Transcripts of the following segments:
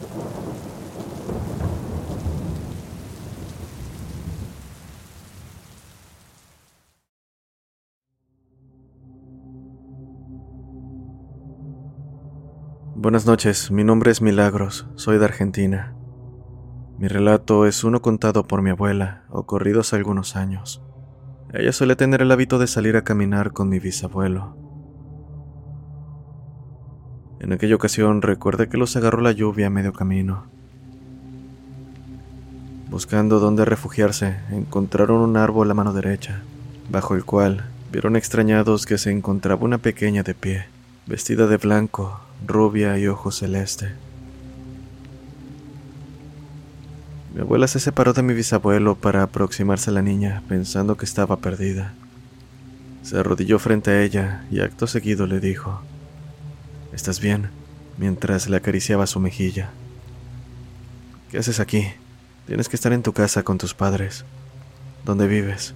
Buenas noches, mi nombre es Milagros, soy de Argentina. Mi relato es uno contado por mi abuela, ocurrido hace algunos años. Ella suele tener el hábito de salir a caminar con mi bisabuelo. En aquella ocasión recuerda que los agarró la lluvia a medio camino. Buscando dónde refugiarse, encontraron un árbol a mano derecha, bajo el cual vieron extrañados que se encontraba una pequeña de pie, vestida de blanco, rubia y ojo celeste. Mi abuela se separó de mi bisabuelo para aproximarse a la niña, pensando que estaba perdida. Se arrodilló frente a ella y acto seguido le dijo, ¿Estás bien? mientras le acariciaba su mejilla. ¿Qué haces aquí? Tienes que estar en tu casa con tus padres. ¿Dónde vives?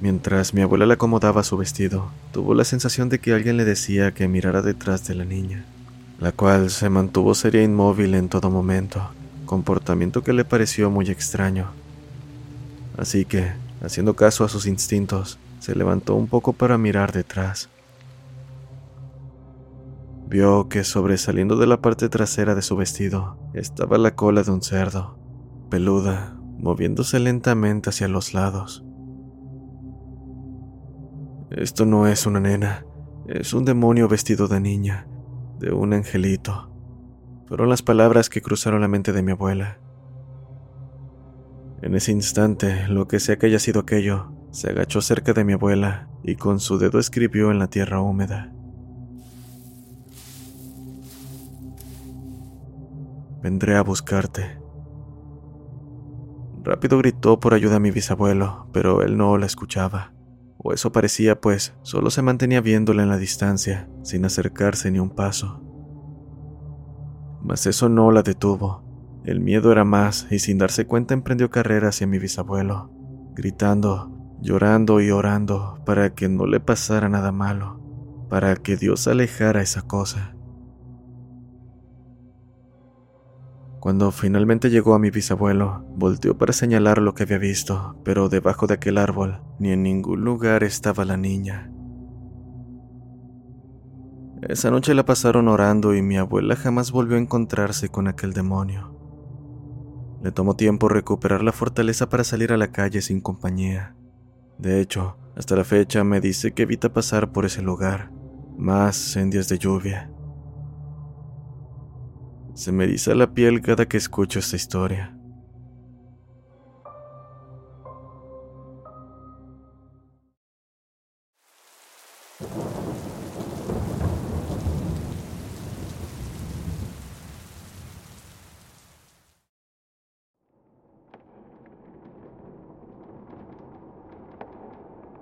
Mientras mi abuela le acomodaba su vestido, tuvo la sensación de que alguien le decía que mirara detrás de la niña, la cual se mantuvo seria e inmóvil en todo momento, comportamiento que le pareció muy extraño. Así que, haciendo caso a sus instintos, se levantó un poco para mirar detrás. Vio que sobresaliendo de la parte trasera de su vestido estaba la cola de un cerdo, peluda, moviéndose lentamente hacia los lados. Esto no es una nena, es un demonio vestido de niña, de un angelito. Fueron las palabras que cruzaron la mente de mi abuela. En ese instante, lo que sea que haya sido aquello, se agachó cerca de mi abuela y con su dedo escribió en la tierra húmeda. Vendré a buscarte. Rápido gritó por ayuda a mi bisabuelo, pero él no la escuchaba. O eso parecía, pues solo se mantenía viéndola en la distancia, sin acercarse ni un paso. Mas eso no la detuvo. El miedo era más y sin darse cuenta emprendió carrera hacia mi bisabuelo, gritando, llorando y orando para que no le pasara nada malo, para que Dios alejara esa cosa. Cuando finalmente llegó a mi bisabuelo, volteó para señalar lo que había visto, pero debajo de aquel árbol ni en ningún lugar estaba la niña. Esa noche la pasaron orando y mi abuela jamás volvió a encontrarse con aquel demonio. Le tomó tiempo recuperar la fortaleza para salir a la calle sin compañía. De hecho, hasta la fecha me dice que evita pasar por ese lugar, más en días de lluvia. Se me eriza la piel cada que escucho esta historia.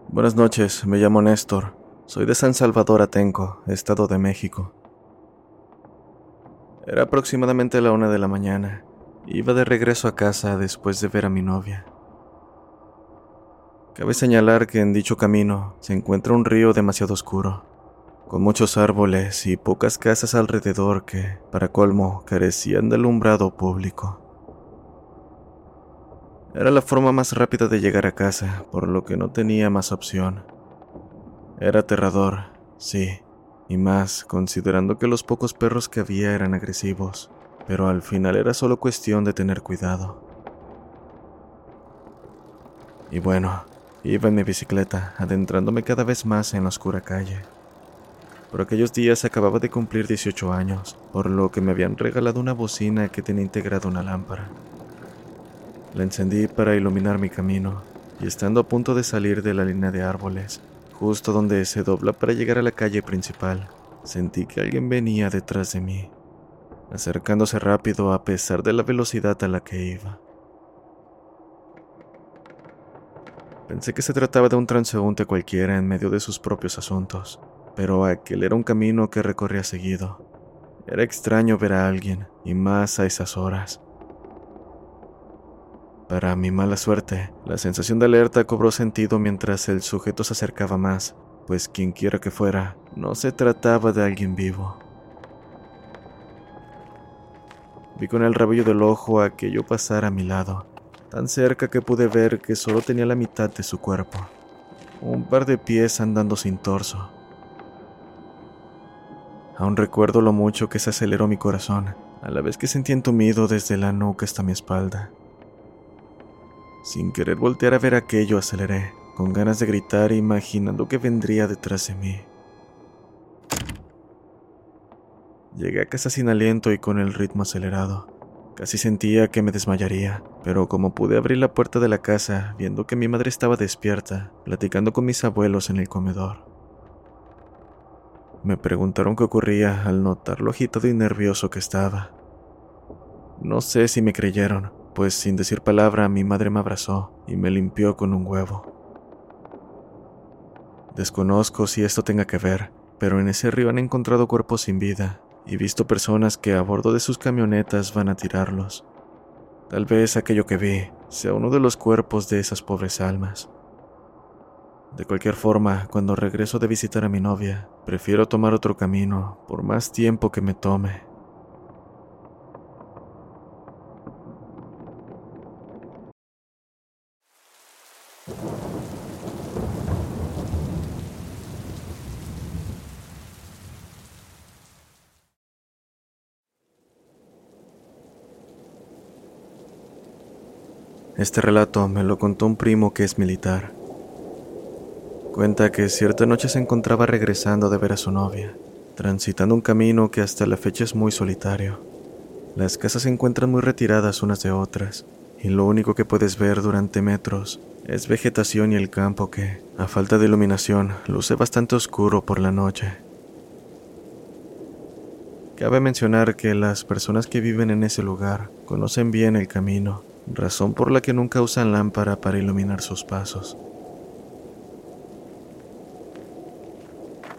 Buenas noches, me llamo Néstor. Soy de San Salvador Atenco, Estado de México. Era aproximadamente la una de la mañana. Iba de regreso a casa después de ver a mi novia. Cabe señalar que en dicho camino se encuentra un río demasiado oscuro, con muchos árboles y pocas casas alrededor que, para colmo, carecían de alumbrado público. Era la forma más rápida de llegar a casa, por lo que no tenía más opción. Era aterrador, sí, y más considerando que los pocos perros que había eran agresivos, pero al final era solo cuestión de tener cuidado. Y bueno, iba en mi bicicleta, adentrándome cada vez más en la oscura calle. Por aquellos días acababa de cumplir 18 años, por lo que me habían regalado una bocina que tenía integrada una lámpara. La encendí para iluminar mi camino, y estando a punto de salir de la línea de árboles, justo donde se dobla para llegar a la calle principal, sentí que alguien venía detrás de mí, acercándose rápido a pesar de la velocidad a la que iba. Pensé que se trataba de un transeúnte cualquiera en medio de sus propios asuntos, pero aquel era un camino que recorría seguido. Era extraño ver a alguien, y más a esas horas. Para mi mala suerte, la sensación de alerta cobró sentido mientras el sujeto se acercaba más, pues quien quiera que fuera, no se trataba de alguien vivo. Vi con el rabillo del ojo a aquello pasar a mi lado, tan cerca que pude ver que solo tenía la mitad de su cuerpo, un par de pies andando sin torso. Aún recuerdo lo mucho que se aceleró mi corazón, a la vez que sentí entumido desde la nuca hasta mi espalda. Sin querer voltear a ver aquello, aceleré, con ganas de gritar imaginando que vendría detrás de mí. Llegué a casa sin aliento y con el ritmo acelerado. Casi sentía que me desmayaría, pero como pude abrir la puerta de la casa, viendo que mi madre estaba despierta, platicando con mis abuelos en el comedor. Me preguntaron qué ocurría al notar lo agitado y nervioso que estaba. No sé si me creyeron, pues sin decir palabra mi madre me abrazó y me limpió con un huevo. Desconozco si esto tenga que ver, pero en ese río han encontrado cuerpos sin vida y visto personas que a bordo de sus camionetas van a tirarlos. Tal vez aquello que vi sea uno de los cuerpos de esas pobres almas. De cualquier forma, cuando regreso de visitar a mi novia, prefiero tomar otro camino, por más tiempo que me tome. Este relato me lo contó un primo que es militar. Cuenta que cierta noche se encontraba regresando de ver a su novia, transitando un camino que hasta la fecha es muy solitario. Las casas se encuentran muy retiradas unas de otras, y lo único que puedes ver durante metros es vegetación y el campo que, a falta de iluminación, luce bastante oscuro por la noche. Cabe mencionar que las personas que viven en ese lugar conocen bien el camino razón por la que nunca usan lámpara para iluminar sus pasos.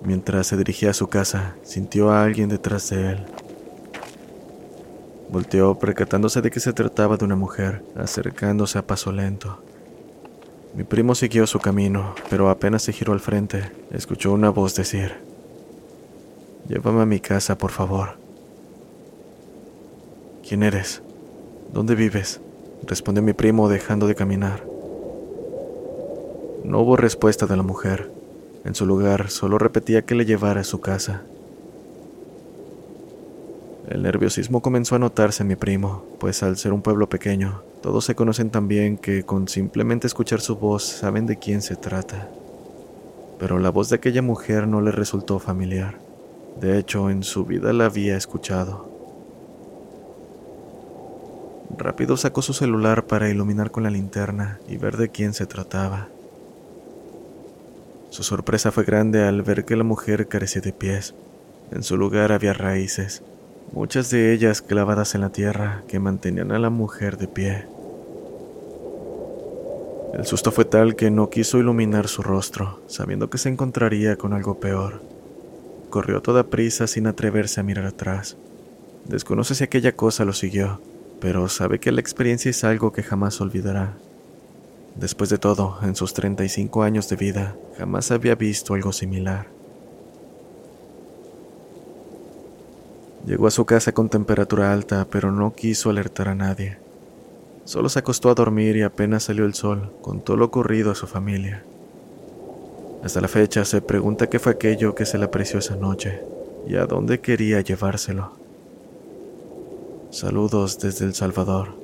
Mientras se dirigía a su casa, sintió a alguien detrás de él. Volteó percatándose de que se trataba de una mujer, acercándose a paso lento. Mi primo siguió su camino, pero apenas se giró al frente, escuchó una voz decir, Llévame a mi casa, por favor. ¿Quién eres? ¿Dónde vives? Respondió mi primo dejando de caminar. No hubo respuesta de la mujer. En su lugar solo repetía que le llevara a su casa. El nerviosismo comenzó a notarse en mi primo, pues al ser un pueblo pequeño, todos se conocen tan bien que con simplemente escuchar su voz saben de quién se trata. Pero la voz de aquella mujer no le resultó familiar. De hecho, en su vida la había escuchado. Rápido sacó su celular para iluminar con la linterna y ver de quién se trataba. Su sorpresa fue grande al ver que la mujer carecía de pies. En su lugar había raíces, muchas de ellas clavadas en la tierra que mantenían a la mujer de pie. El susto fue tal que no quiso iluminar su rostro, sabiendo que se encontraría con algo peor. Corrió a toda prisa sin atreverse a mirar atrás. Desconoce si aquella cosa lo siguió, pero sabe que la experiencia es algo que jamás olvidará. Después de todo, en sus 35 años de vida, jamás había visto algo similar. Llegó a su casa con temperatura alta, pero no quiso alertar a nadie. Solo se acostó a dormir y apenas salió el sol, contó lo ocurrido a su familia. Hasta la fecha se pregunta qué fue aquello que se le apreció esa noche y a dónde quería llevárselo. Saludos desde El Salvador.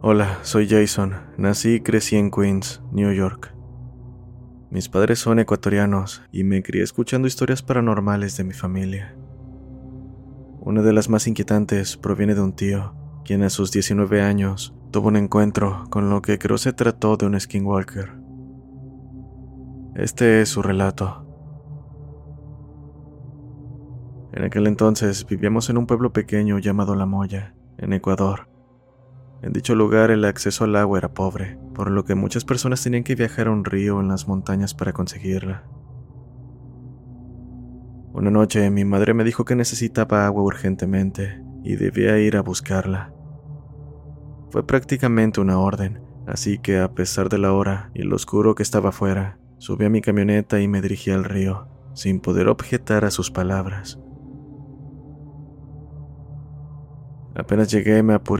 Hola, soy Jason. Nací y crecí en Queens, New York. Mis padres son ecuatorianos y me crié escuchando historias paranormales de mi familia. Una de las más inquietantes proviene de un tío, quien a sus 19 años tuvo un encuentro con lo que creo se trató de un skinwalker. Este es su relato. En aquel entonces vivíamos en un pueblo pequeño llamado La Moya, en Ecuador. En dicho lugar el acceso al agua era pobre, por lo que muchas personas tenían que viajar a un río en las montañas para conseguirla. Una noche mi madre me dijo que necesitaba agua urgentemente y debía ir a buscarla. Fue prácticamente una orden, así que a pesar de la hora y lo oscuro que estaba afuera, subí a mi camioneta y me dirigí al río, sin poder objetar a sus palabras. Apenas llegué me apuré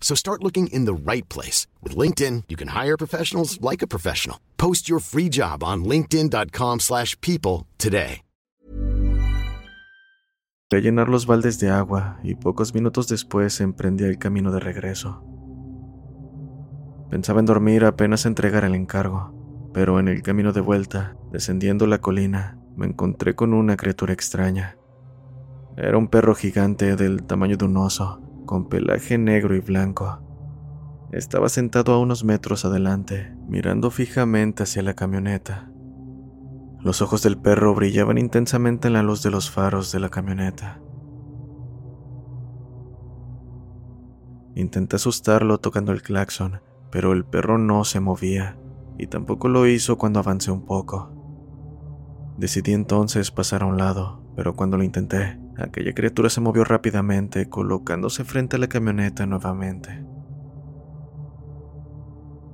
So start looking in the right place. With LinkedIn, you can hire professionals like a professional. Post your free job on linkedin.com slash people today. a llenar los baldes de agua y pocos minutos después emprendí el camino de regreso. Pensaba en dormir apenas entregar el encargo, pero en el camino de vuelta, descendiendo la colina, me encontré con una criatura extraña. Era un perro gigante del tamaño de un oso, con pelaje negro y blanco. Estaba sentado a unos metros adelante, mirando fijamente hacia la camioneta. Los ojos del perro brillaban intensamente en la luz de los faros de la camioneta. Intenté asustarlo tocando el claxon, pero el perro no se movía, y tampoco lo hizo cuando avancé un poco. Decidí entonces pasar a un lado, pero cuando lo intenté, aquella criatura se movió rápidamente, colocándose frente a la camioneta nuevamente.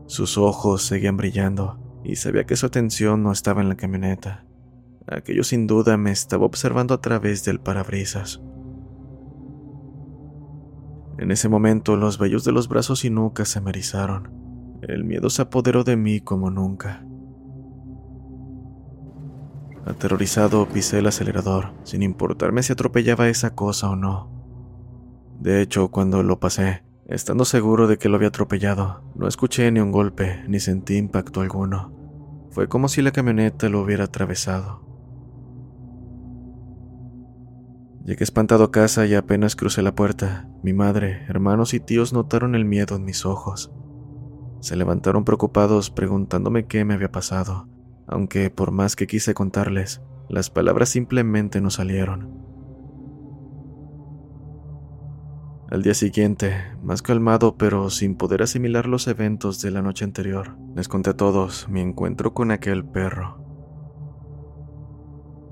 Sus ojos seguían brillando, y sabía que su atención no estaba en la camioneta. Aquello sin duda me estaba observando a través del parabrisas. En ese momento los vellos de los brazos y nuca se me erizaron. El miedo se apoderó de mí como nunca. Aterrorizado pisé el acelerador, sin importarme si atropellaba esa cosa o no. De hecho, cuando lo pasé, estando seguro de que lo había atropellado, no escuché ni un golpe, ni sentí impacto alguno. Fue como si la camioneta lo hubiera atravesado. Llegué espantado a casa y apenas crucé la puerta, mi madre, hermanos y tíos notaron el miedo en mis ojos. Se levantaron preocupados preguntándome qué me había pasado, aunque por más que quise contarles, las palabras simplemente no salieron. Al día siguiente, más calmado pero sin poder asimilar los eventos de la noche anterior, les conté a todos mi encuentro con aquel perro.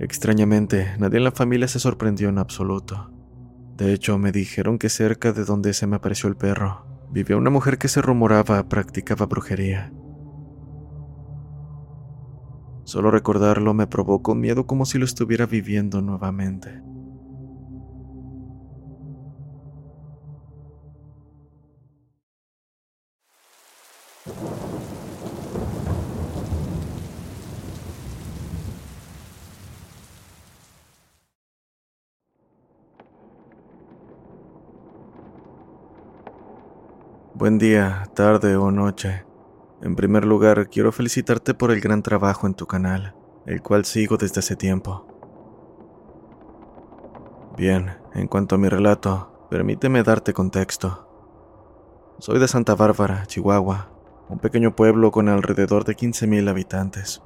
Extrañamente, nadie en la familia se sorprendió en absoluto. De hecho, me dijeron que cerca de donde se me apareció el perro, vivía una mujer que se rumoraba practicaba brujería. Solo recordarlo me provocó miedo como si lo estuviera viviendo nuevamente. Buen día, tarde o noche. En primer lugar, quiero felicitarte por el gran trabajo en tu canal, el cual sigo desde hace tiempo. Bien, en cuanto a mi relato, permíteme darte contexto. Soy de Santa Bárbara, Chihuahua, un pequeño pueblo con alrededor de 15.000 habitantes.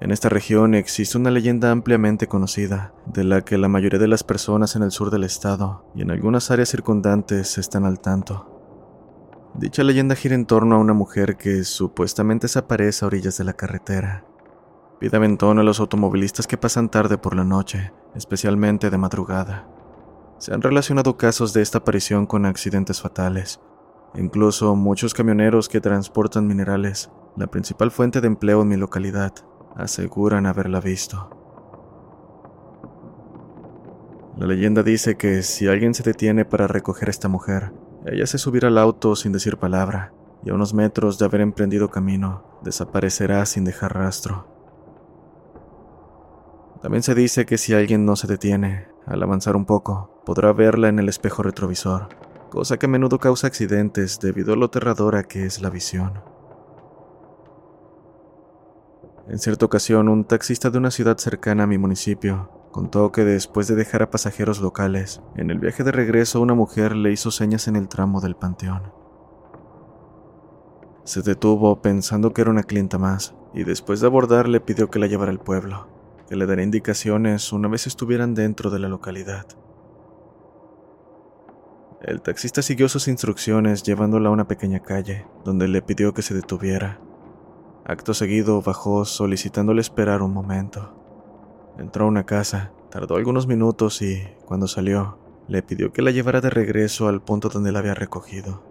En esta región existe una leyenda ampliamente conocida, de la que la mayoría de las personas en el sur del estado y en algunas áreas circundantes están al tanto. Dicha leyenda gira en torno a una mujer que supuestamente desaparece a orillas de la carretera. Pide aventón a los automovilistas que pasan tarde por la noche, especialmente de madrugada. Se han relacionado casos de esta aparición con accidentes fatales. Incluso muchos camioneros que transportan minerales, la principal fuente de empleo en mi localidad, aseguran haberla visto. La leyenda dice que si alguien se detiene para recoger a esta mujer, ella se subirá al auto sin decir palabra y a unos metros de haber emprendido camino, desaparecerá sin dejar rastro. También se dice que si alguien no se detiene, al avanzar un poco, podrá verla en el espejo retrovisor, cosa que a menudo causa accidentes debido a lo aterradora que es la visión. En cierta ocasión, un taxista de una ciudad cercana a mi municipio contó que después de dejar a pasajeros locales, en el viaje de regreso una mujer le hizo señas en el tramo del panteón. Se detuvo pensando que era una clienta más, y después de abordar le pidió que la llevara al pueblo, que le daría indicaciones una vez estuvieran dentro de la localidad. El taxista siguió sus instrucciones llevándola a una pequeña calle, donde le pidió que se detuviera Acto seguido bajó solicitándole esperar un momento. Entró a una casa, tardó algunos minutos y, cuando salió, le pidió que la llevara de regreso al punto donde la había recogido.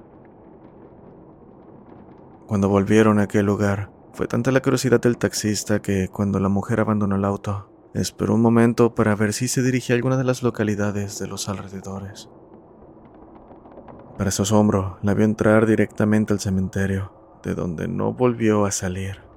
Cuando volvieron a aquel lugar, fue tanta la curiosidad del taxista que, cuando la mujer abandonó el auto, esperó un momento para ver si se dirigía a alguna de las localidades de los alrededores. Para su asombro, la vio entrar directamente al cementerio de donde no volvió a salir.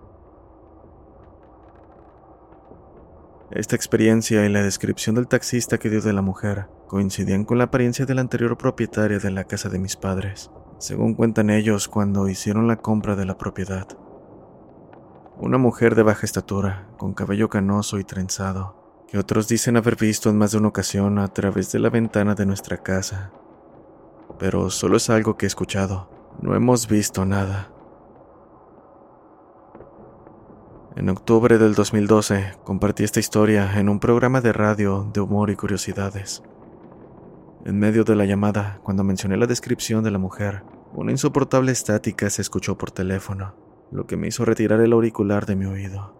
Esta experiencia y la descripción del taxista que dio de la mujer coincidían con la apariencia de la anterior propietaria de la casa de mis padres, según cuentan ellos cuando hicieron la compra de la propiedad. Una mujer de baja estatura, con cabello canoso y trenzado, que otros dicen haber visto en más de una ocasión a través de la ventana de nuestra casa. Pero solo es algo que he escuchado, no hemos visto nada. En octubre del 2012 compartí esta historia en un programa de radio de humor y curiosidades. En medio de la llamada, cuando mencioné la descripción de la mujer, una insoportable estática se escuchó por teléfono, lo que me hizo retirar el auricular de mi oído.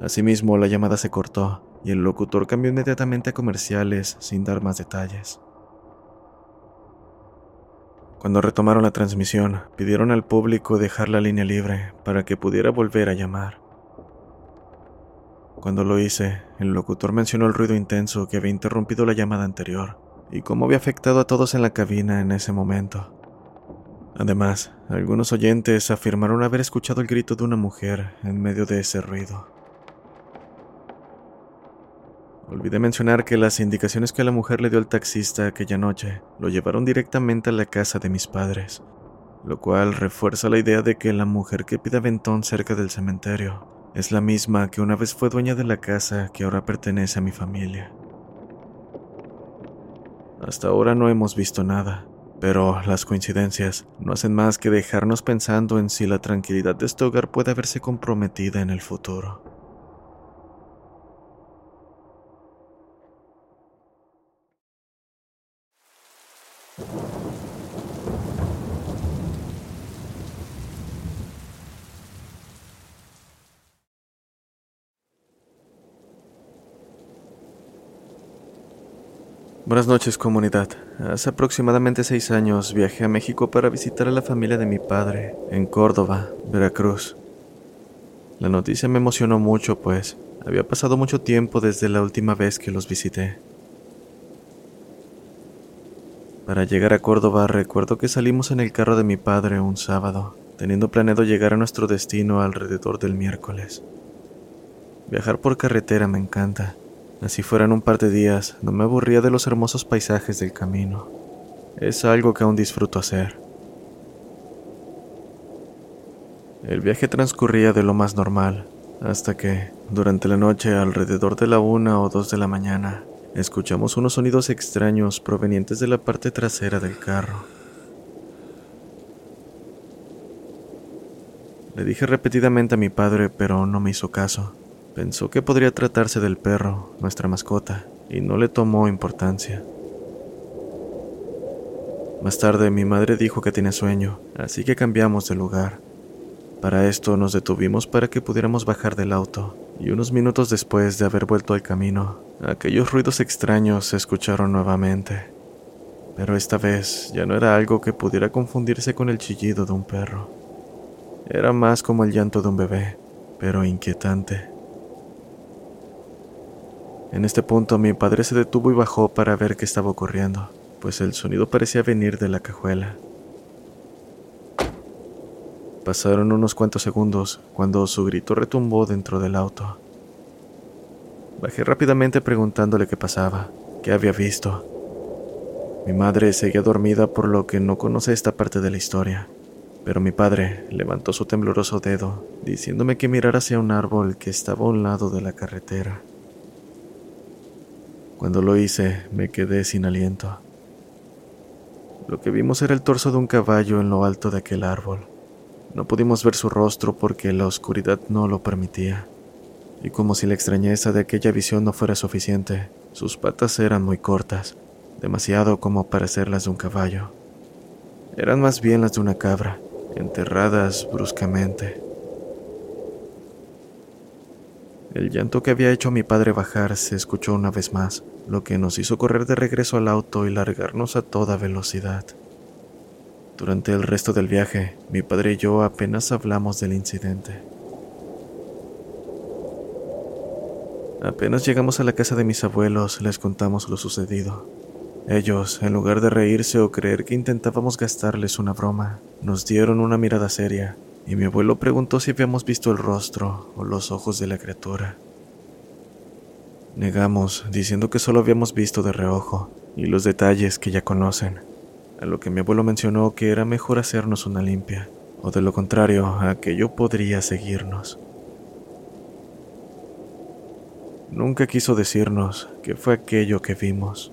Asimismo, la llamada se cortó y el locutor cambió inmediatamente a comerciales sin dar más detalles. Cuando retomaron la transmisión, pidieron al público dejar la línea libre para que pudiera volver a llamar. Cuando lo hice, el locutor mencionó el ruido intenso que había interrumpido la llamada anterior y cómo había afectado a todos en la cabina en ese momento. Además, algunos oyentes afirmaron haber escuchado el grito de una mujer en medio de ese ruido. Olvidé mencionar que las indicaciones que la mujer le dio al taxista aquella noche lo llevaron directamente a la casa de mis padres, lo cual refuerza la idea de que la mujer que pide aventón cerca del cementerio es la misma que una vez fue dueña de la casa que ahora pertenece a mi familia. Hasta ahora no hemos visto nada, pero las coincidencias no hacen más que dejarnos pensando en si la tranquilidad de este hogar puede verse comprometida en el futuro. Buenas noches comunidad. Hace aproximadamente seis años viajé a México para visitar a la familia de mi padre, en Córdoba, Veracruz. La noticia me emocionó mucho, pues había pasado mucho tiempo desde la última vez que los visité. Para llegar a Córdoba recuerdo que salimos en el carro de mi padre un sábado, teniendo planeado llegar a nuestro destino alrededor del miércoles. Viajar por carretera me encanta Así fueran un par de días, no me aburría de los hermosos paisajes del camino. Es algo que aún disfruto hacer. El viaje transcurría de lo más normal, hasta que, durante la noche, alrededor de la una o dos de la mañana, escuchamos unos sonidos extraños provenientes de la parte trasera del carro. Le dije repetidamente a mi padre, pero no me hizo caso. Pensó que podría tratarse del perro, nuestra mascota, y no le tomó importancia. Más tarde mi madre dijo que tenía sueño, así que cambiamos de lugar. Para esto nos detuvimos para que pudiéramos bajar del auto, y unos minutos después de haber vuelto al camino, aquellos ruidos extraños se escucharon nuevamente. Pero esta vez ya no era algo que pudiera confundirse con el chillido de un perro. Era más como el llanto de un bebé, pero inquietante. En este punto mi padre se detuvo y bajó para ver qué estaba ocurriendo, pues el sonido parecía venir de la cajuela. Pasaron unos cuantos segundos cuando su grito retumbó dentro del auto. Bajé rápidamente preguntándole qué pasaba, qué había visto. Mi madre seguía dormida por lo que no conoce esta parte de la historia, pero mi padre levantó su tembloroso dedo, diciéndome que mirara hacia un árbol que estaba a un lado de la carretera. Cuando lo hice, me quedé sin aliento. Lo que vimos era el torso de un caballo en lo alto de aquel árbol. No pudimos ver su rostro porque la oscuridad no lo permitía. Y como si la extrañeza de aquella visión no fuera suficiente, sus patas eran muy cortas, demasiado como para ser las de un caballo. Eran más bien las de una cabra, enterradas bruscamente. El llanto que había hecho a mi padre bajar se escuchó una vez más, lo que nos hizo correr de regreso al auto y largarnos a toda velocidad. Durante el resto del viaje, mi padre y yo apenas hablamos del incidente. Apenas llegamos a la casa de mis abuelos, les contamos lo sucedido. Ellos, en lugar de reírse o creer que intentábamos gastarles una broma, nos dieron una mirada seria y mi abuelo preguntó si habíamos visto el rostro o los ojos de la criatura. Negamos, diciendo que solo habíamos visto de reojo y los detalles que ya conocen, a lo que mi abuelo mencionó que era mejor hacernos una limpia, o de lo contrario, aquello podría seguirnos. Nunca quiso decirnos qué fue aquello que vimos.